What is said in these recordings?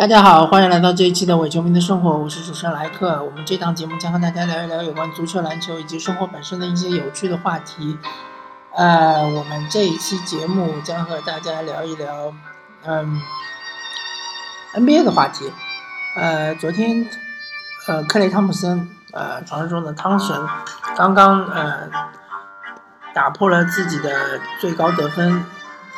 大家好，欢迎来到这一期的伪球迷的生活，我是主持人莱克。我们这档节目将和大家聊一聊有关足球、篮球以及生活本身的一些有趣的话题。呃，我们这一期节目将和大家聊一聊，嗯，NBA 的话题。呃，昨天，呃，克雷汤普森，呃，传说中的汤神，刚刚呃打破了自己的最高得分。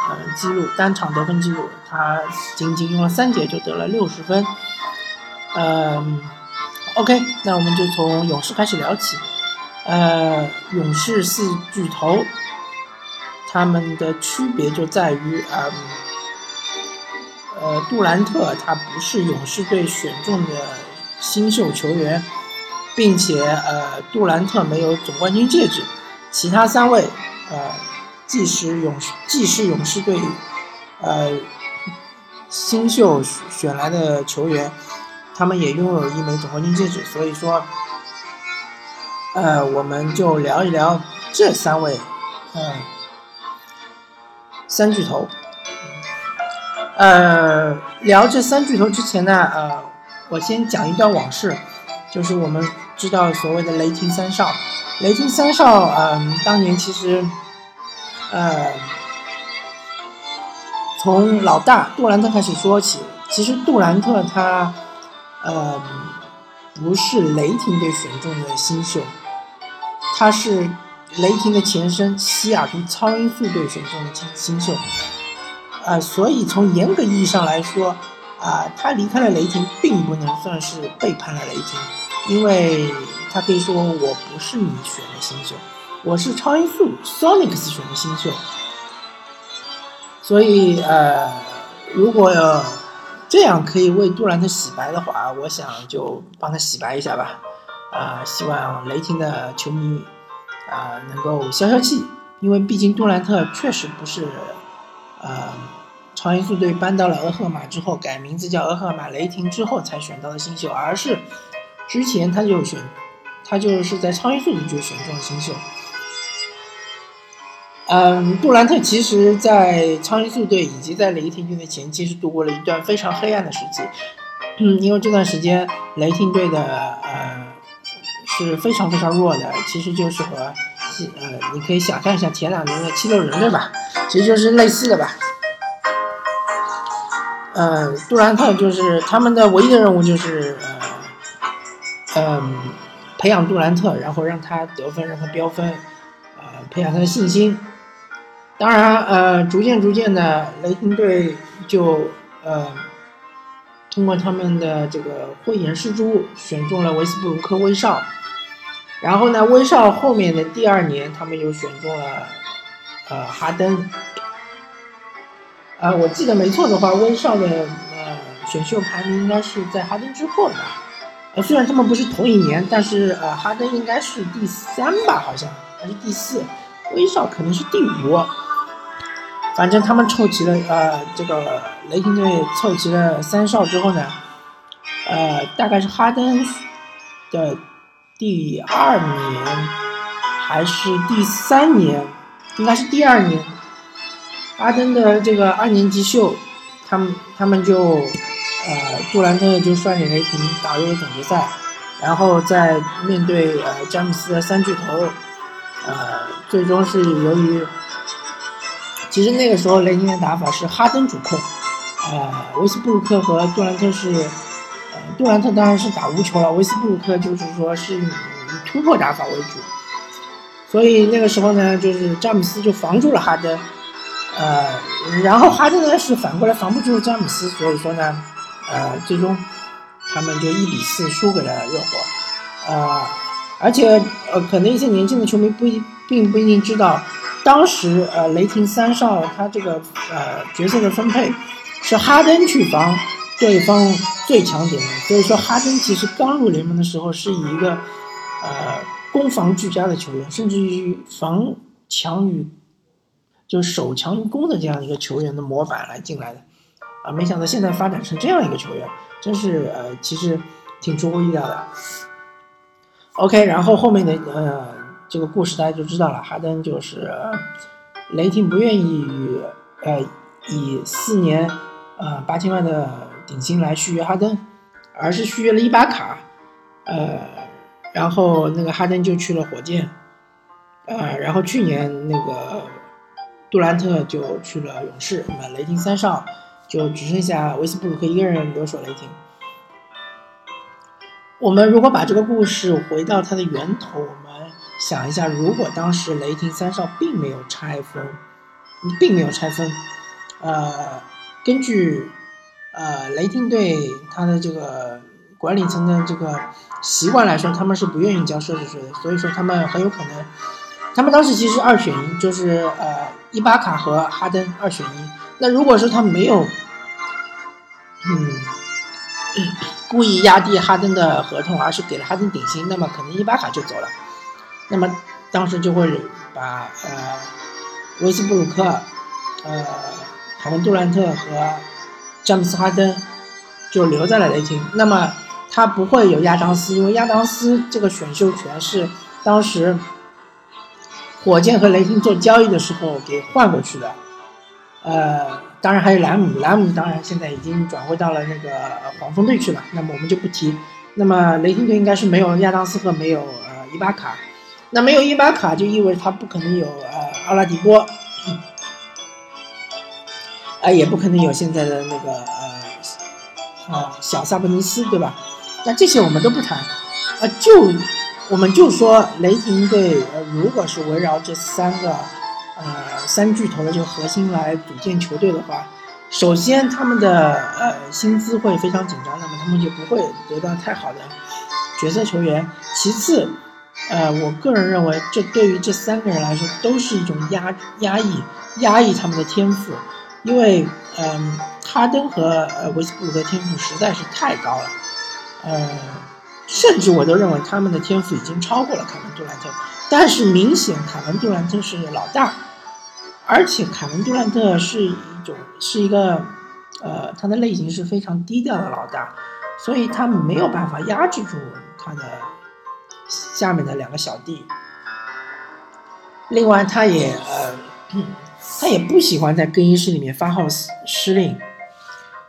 呃，记录单场得分记录，他仅仅用了三节就得了六十分。嗯，OK，那我们就从勇士开始聊起。呃，勇士四巨头，他们的区别就在于，呃，呃，杜兰特他不是勇士队选中的新秀球员，并且呃，杜兰特没有总冠军戒指，其他三位，呃。既是勇士，既是勇士队，呃，新秀选来的球员，他们也拥有一枚总冠军戒指。所以说，呃，我们就聊一聊这三位，嗯，三巨头。呃，聊这三巨头之前呢，呃，我先讲一段往事，就是我们知道所谓的雷霆三少，雷霆三少，嗯，当年其实。呃，从老大杜兰特开始说起，其实杜兰特他，呃，不是雷霆队选中的新秀，他是雷霆的前身西雅图超音速队选中的新新秀，呃，所以从严格意义上来说，啊，他离开了雷霆，并不能算是背叛了雷霆，因为他可以说我不是你选的新秀。我是超音速 Sonics 选的新秀，所以呃，如果这样可以为杜兰特洗白的话，我想就帮他洗白一下吧。啊，希望雷霆的球迷啊能够消消气，因为毕竟杜兰特确实不是呃超音速队搬到了俄亥马之后改名字叫俄亥马雷霆之后才选到的新秀，而是之前他就选他就是在超音速队就选中了新秀。嗯，杜兰特其实，在超音速队以及在雷霆队的前期是度过了一段非常黑暗的时期。嗯，因为这段时间雷霆队的呃是非常非常弱的，其实就是和呃你可以想象一下前两年的七六人队吧？其实就是类似的吧。呃，杜兰特就是他们的唯一的任务就是呃嗯培养杜兰特，然后让他得分，让他飙分，呃培养他的信心。当然，呃，逐渐逐渐的，雷霆队就呃，通过他们的这个慧眼识珠，选中了维斯布鲁克威少。然后呢，威少后面的第二年，他们又选中了呃哈登。啊，我记得没错的话，威少的呃选秀排名应该是在哈登之后的。呃，虽然他们不是同一年，但是呃，哈登应该是第三吧，好像还是第四，威少可能是第五。反正他们凑齐了，呃，这个雷霆队凑齐了三少之后呢，呃，大概是哈登的第二年还是第三年，应该是第二年，哈登的这个二年级秀，他们他们就，呃，杜兰特就率领雷霆打入了总决赛，然后在面对呃詹姆斯的三巨头，呃，最终是由于。其实那个时候雷霆的打法是哈登主控，呃，维斯布鲁克和杜兰特是，呃，杜兰特当然是打无球了，维斯布鲁克就是说是以突破打法为主，所以那个时候呢，就是詹姆斯就防住了哈登，呃，然后哈登呢是反过来防不住詹姆斯，所以说呢，呃，最终他们就一比四输给了热火，呃，而且呃，可能一些年轻的球迷不一并不一定知道。当时，呃，雷霆三少他这个呃角色的分配是哈登去防对方最强点的，所以说哈登其实刚入联盟的时候是以一个呃攻防俱佳的球员，甚至于防强于就守强攻的这样一个球员的模板来进来的，啊，没想到现在发展成这样一个球员，真是呃其实挺出乎意料的。OK，然后后面的呃。这个故事大家就知道了，哈登就是雷霆不愿意与呃以四年呃八千万的顶薪来续约哈登，而是续约了伊巴卡，呃，然后那个哈登就去了火箭，呃，然后去年那个杜兰特就去了勇士，那么雷霆三少就只剩下维斯布鲁克一个人留守雷霆。我们如果把这个故事回到它的源头，想一下，如果当时雷霆三少并没有拆分，并没有拆分，呃，根据呃雷霆队他的这个管理层的这个习惯来说，他们是不愿意交奢侈税的，所以说他们很有可能，他们当时其实二选一，就是呃伊巴卡和哈登二选一。那如果说他没有，嗯。故意压低哈登的合同，而是给了哈登顶薪，那么可能伊巴卡就走了。那么当时就会把呃威斯布鲁克、呃凯文杜兰特和詹姆斯哈登就留在了雷霆。那么他不会有亚当斯，因为亚当斯这个选秀权是当时火箭和雷霆做交易的时候给换过去的。呃。当然还有莱姆，莱姆当然现在已经转会到了那个黄蜂队去了，那么我们就不提。那么雷霆队应该是没有亚当斯和没有呃伊巴卡，那没有伊巴卡就意味着他不可能有呃阿拉迪波，啊也不可能有现在的那个呃啊小萨博尼斯，对吧？那这些我们都不谈，啊就我们就说雷霆队呃如果是围绕这三个。呃，三巨头的这个核心来组建球队的话，首先他们的呃薪资会非常紧张，那么他们就不会得到太好的角色球员。其次，呃，我个人认为这对于这三个人来说都是一种压压抑压抑他们的天赋，因为嗯，哈登和呃维斯布鲁克天赋实在是太高了，呃，甚至我都认为他们的天赋已经超过了凯文杜兰特。但是明显凯文杜兰特是老大。而且凯文杜兰特是一种是一个，呃，他的类型是非常低调的老大，所以他没有办法压制住他的下面的两个小弟。另外，他也呃，他也不喜欢在更衣室里面发号施令，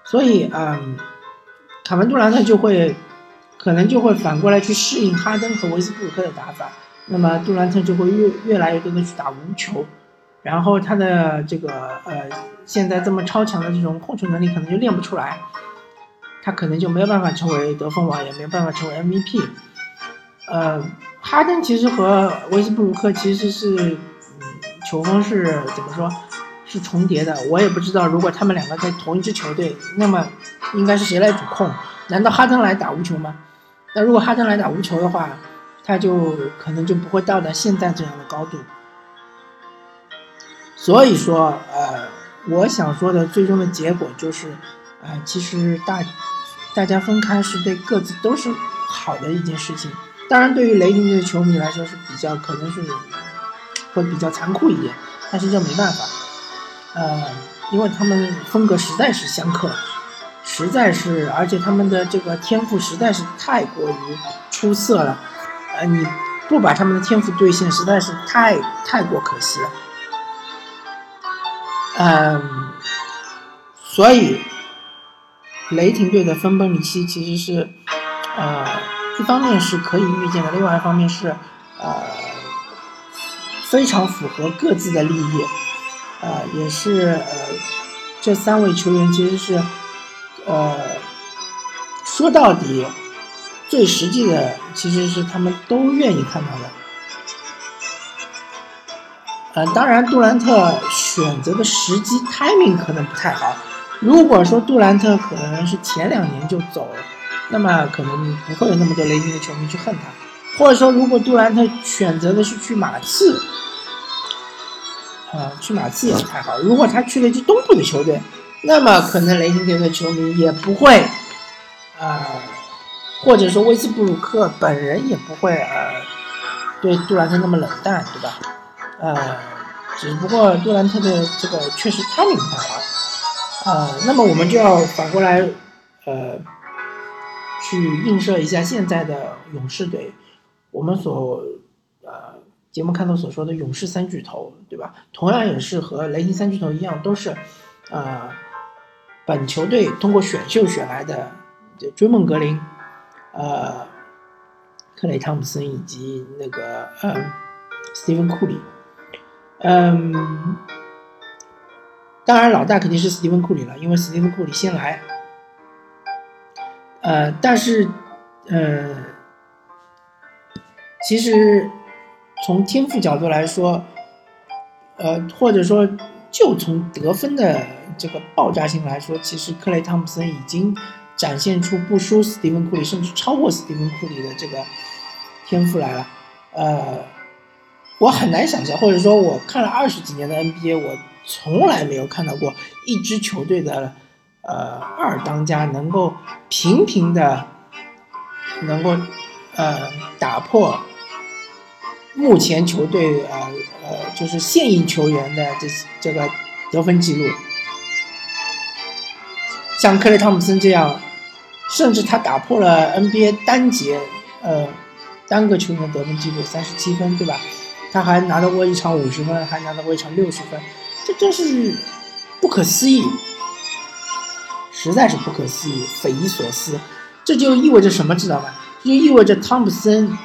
所以嗯，凯文杜兰特就会可能就会反过来去适应哈登和维斯布鲁克的打法，那么杜兰特就会越越来越多的去打无球。然后他的这个呃，现在这么超强的这种控球能力可能就练不出来，他可能就没有办法成为得分王，也没有办法成为 MVP。呃，哈登其实和威斯布鲁克其实是，嗯，球风是怎么说，是重叠的。我也不知道，如果他们两个在同一支球队，那么应该是谁来主控？难道哈登来打无球吗？那如果哈登来打无球的话，他就可能就不会到达现在这样的高度。所以说，呃，我想说的最终的结果就是，呃，其实大大家分开是对各自都是好的一件事情。当然，对于雷霆队的球迷来说是比较可能是会比较残酷一点，但是这没办法，呃，因为他们风格实在是相克，实在是，而且他们的这个天赋实在是太过于出色了，呃，你不把他们的天赋兑现，实在是太太过可惜了。嗯，所以雷霆队的分崩离析其实是，呃，一方面是可以预见的，另外一方面是，呃，非常符合各自的利益，呃，也是呃，这三位球员其实是，呃，说到底，最实际的其实是他们都愿意看到的。呃，当然，杜兰特选择的时机 timing 可能不太好。如果说杜兰特可能是前两年就走了，那么可能不会有那么多雷霆的球迷去恨他。或者说，如果杜兰特选择的是去马刺，呃，去马刺也不太好。如果他去了一支东部的球队，那么可能雷霆队的球迷也不会，呃，或者说威斯布鲁克本人也不会呃，对杜兰特那么冷淡，对吧？呃，只不过杜兰特的这个确实太不太好，呃，那么我们就要反过来，呃，去映射一下现在的勇士队，我们所呃节目开头所说的勇士三巨头，对吧？同样也是和雷霆三巨头一样，都是呃本球队通过选秀选来的这追梦格林，呃，克雷汤普森以及那个嗯，斯蒂芬库里，嗯，当然老大肯定是斯蒂芬库里了，因为斯蒂芬库里先来，呃，但是，呃，其实从天赋角度来说，呃，或者说就从得分的。这个爆炸性来说，其实克雷汤普森已经展现出不输斯蒂芬库里，甚至超过斯蒂芬库里的这个天赋来了。呃，我很难想象，或者说我看了二十几年的 NBA，我从来没有看到过一支球队的呃二当家能够频频的能够呃打破目前球队呃呃就是现役球员的这这个得分记录。像克雷汤普森这样，甚至他打破了 NBA 单节，呃，单个球员得分记录三十七分，对吧？他还拿到过一场五十分，还拿到过一场六十分，这真是不可思议，实在是不可思议，匪夷所思。这就意味着什么，知道吗？就意味着汤普森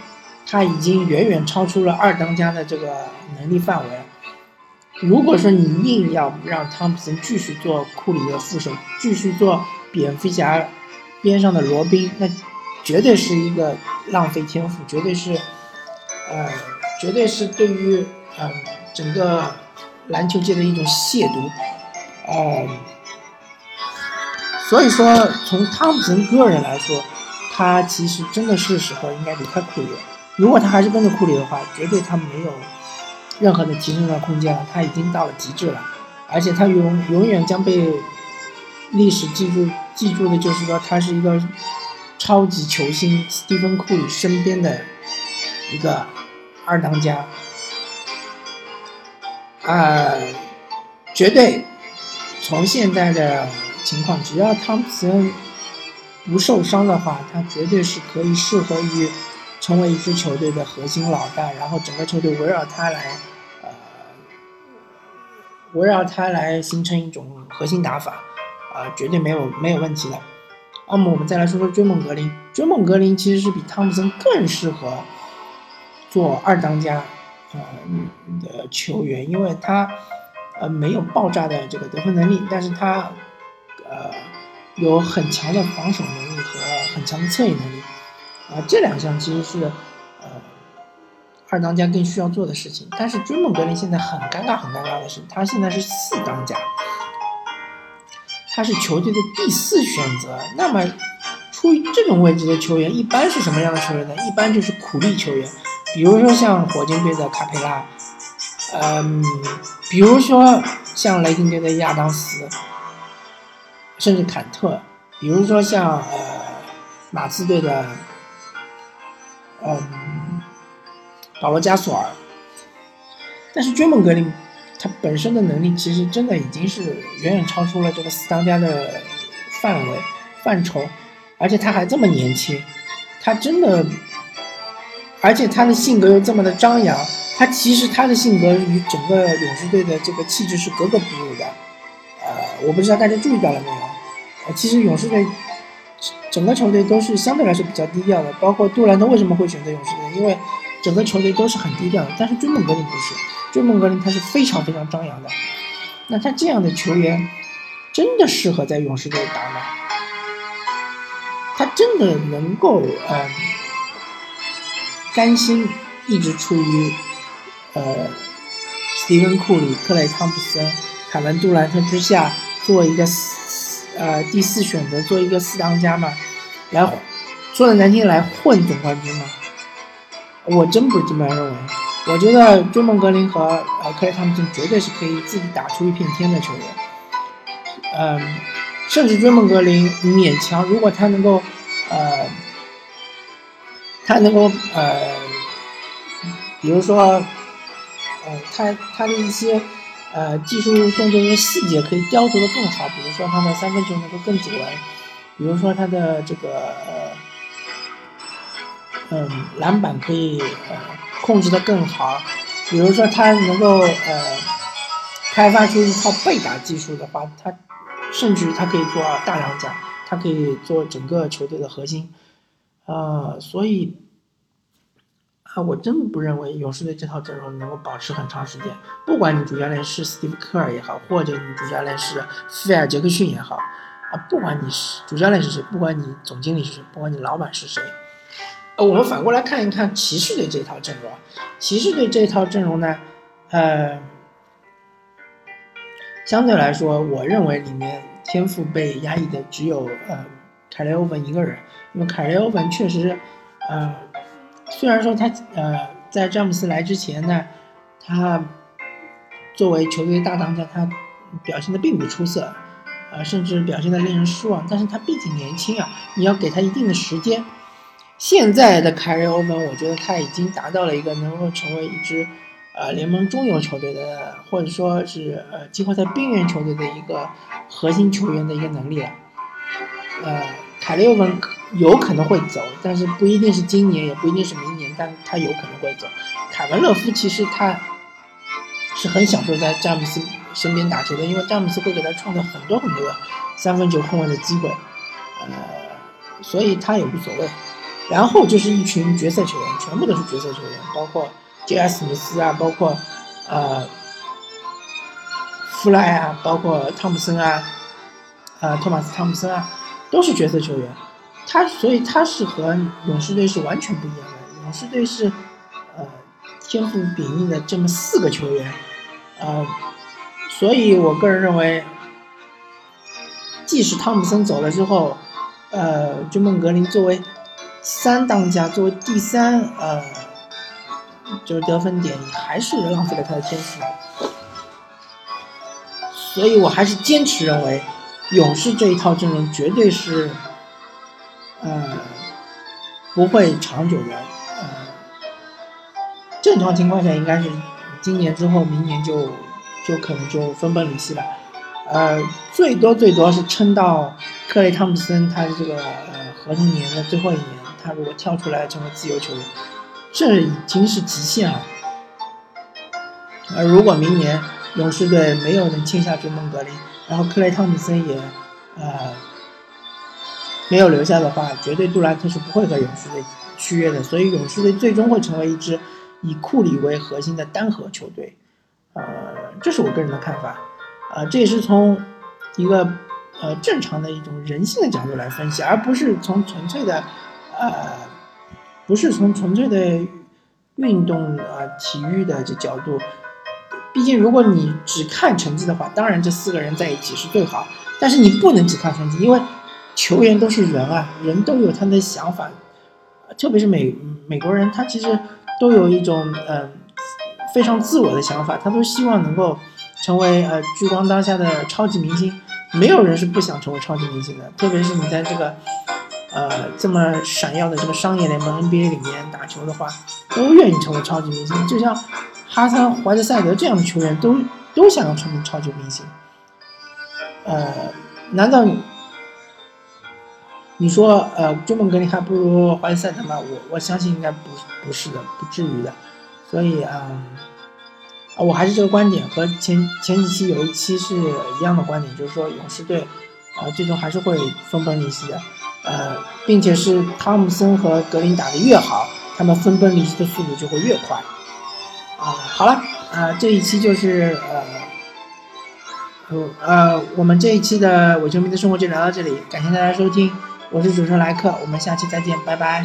他已经远远超出了二当家的这个能力范围。如果说你硬要让汤普森继续做库里的副手，继续做蝙蝠侠边上的罗宾，那绝对是一个浪费天赋，绝对是，呃，绝对是对于嗯整个篮球界的一种亵渎，呃，所以说从汤普森个人来说，他其实真的是时候应该离开库里了。如果他还是跟着库里的话，绝对他没有。任何的提升的空间了，他已经到了极致了，而且他永永远将被历史记住，记住的就是说他是一个超级球星斯蒂芬库里身边的一个二当家，啊，绝对从现在的情况，只要汤普森不受伤的话，他绝对是可以适合于。成为一支球队的核心老大，然后整个球队围绕他来，呃，围绕他来形成一种核心打法，啊，绝对没有没有问题的。那么我们再来说说追梦格林，追梦格林其实是比汤普森更适合做二当家，呃的球员，因为他呃没有爆炸的这个得分能力，但是他呃有很强的防守能力和很强的策应能力。啊，这两项其实是，呃，二当家更需要做的事情。但是追梦格林现在很尴尬，很尴尬的是，他现在是四当家，他是球队的第四选择。那么，处于这种位置的球员，一般是什么样的球员呢？一般就是苦力球员，比如说像火箭队的卡佩拉，嗯，比如说像雷霆队的亚当斯，甚至坎特，比如说像呃马刺队的。嗯，保罗加索尔，但是追梦格林他本身的能力其实真的已经是远远超出了这个四当家的范围范畴，而且他还这么年轻，他真的，而且他的性格又这么的张扬，他其实他的性格与整个勇士队的这个气质是格格不入的，呃，我不知道大家注意到了没有？其实勇士队。整个球队都是相对来说比较低调的，包括杜兰特为什么会选择勇士队？因为整个球队都是很低调的。但是追梦格林不是，追梦格林他是非常非常张扬的。那他这样的球员真的适合在勇士队打吗？他真的能够嗯甘心一直处于呃斯蒂芬库里、克雷汤普森、凯文杜兰特之下做一个？呃，第四选择做一个四当家嘛，来说的难听来混总冠军嘛，我真不这么认为。我觉得追梦格林和呃克莱汤普森绝对是可以自己打出一片天的球员。嗯，甚至追梦格林勉强，如果他能够呃，他能够呃，比如说呃，他他的一些。呃，技术动作的细节可以雕琢的更好，比如说他的三分球能够更准，比如说他的这个呃，嗯，篮板可以呃控制的更好，比如说他能够呃开发出一套背打技术的话，他甚至于他可以做大当家，他可以做整个球队的核心，呃，所以啊，我真不认为勇士队这套阵容能够保持很长时间。不管你主教练是斯蒂夫科尔也好，或者你主教练是菲尔杰克逊也好，啊，不管你是主教练是谁，不管你总经理是谁，不管你老板是谁，呃，我们反过来看一看骑士队这套阵容，骑士队这套阵容呢，呃。相对来说，我认为里面天赋被压抑的只有呃凯雷欧文一个人，因为凯雷欧文确实，呃，虽然说他呃在詹姆斯来之前呢，他作为球队大当家，他表现的并不出色，呃，甚至表现的令人失望。但是他毕竟年轻啊，你要给他一定的时间。现在的凯瑞欧文，我觉得他已经达到了一个能够成为一支。呃，联盟中游球队的，或者说是呃季后赛边缘球队的一个核心球员的一个能力了。呃，凯利欧文有可能会走，但是不一定是今年，也不一定是明年，但他有可能会走。凯文勒夫其实他是很享受在詹姆斯身边打球的，因为詹姆斯会给他创造很多很多的三分球控位的机会，呃，所以他也无所谓。然后就是一群角色球员，全部都是角色球员，包括。杰斯米斯啊，包括呃弗莱啊，包括汤普森啊，呃托马斯汤普森啊，都是角色球员。他所以他是和勇士队是完全不一样的。勇士队是呃天赋秉异的这么四个球员，呃，所以我个人认为，即使汤普森走了之后，呃，追梦格林作为三当家，作为第三呃。就是得分点还是浪费了他的天赋，所以我还是坚持认为，勇士这一套阵容绝对是，呃，不会长久的。呃，正常情况下应该是今年之后，明年就就可能就分崩离析了。呃，最多最多是撑到克雷汤普森他这个呃合同年的最后一年，他如果跳出来成为自由球员。这已经是极限了。而如果明年勇士队没有能签下追梦格林，然后克雷汤普森也呃没有留下的话，绝对杜兰特是不会和勇士队续约的。所以勇士队最终会成为一支以库里为核心的单核球队。呃，这是我个人的看法。呃，这也是从一个呃正常的一种人性的角度来分析，而不是从纯粹的呃。不是从纯粹的运动啊体育的这角度，毕竟如果你只看成绩的话，当然这四个人在一起是最好。但是你不能只看成绩，因为球员都是人啊，人都有他的想法，特别是美美国人，他其实都有一种嗯非常自我的想法，他都希望能够成为呃聚光当下的超级明星。没有人是不想成为超级明星的，特别是你在这个。呃，这么闪耀的这个商业联盟 NBA 里面打球的话，都愿意成为超级明星。就像哈桑、怀特塞德这样的球员，都都想要成为超级明星。呃，难道你说呃，追梦格林还不如怀特塞德吗？我我相信应该不不是的，不至于的。所以啊，我还是这个观点，和前前几期有一期是一样的观点，就是说勇士队啊，最终还是会分崩离析的。呃，并且是汤姆森和格林打得越好，他们分崩离析的速度就会越快。啊，好了，呃，这一期就是呃，呃，我们这一期的伪球迷的生活就聊到这里，感谢大家收听，我是主持人莱克，我们下期再见，拜拜。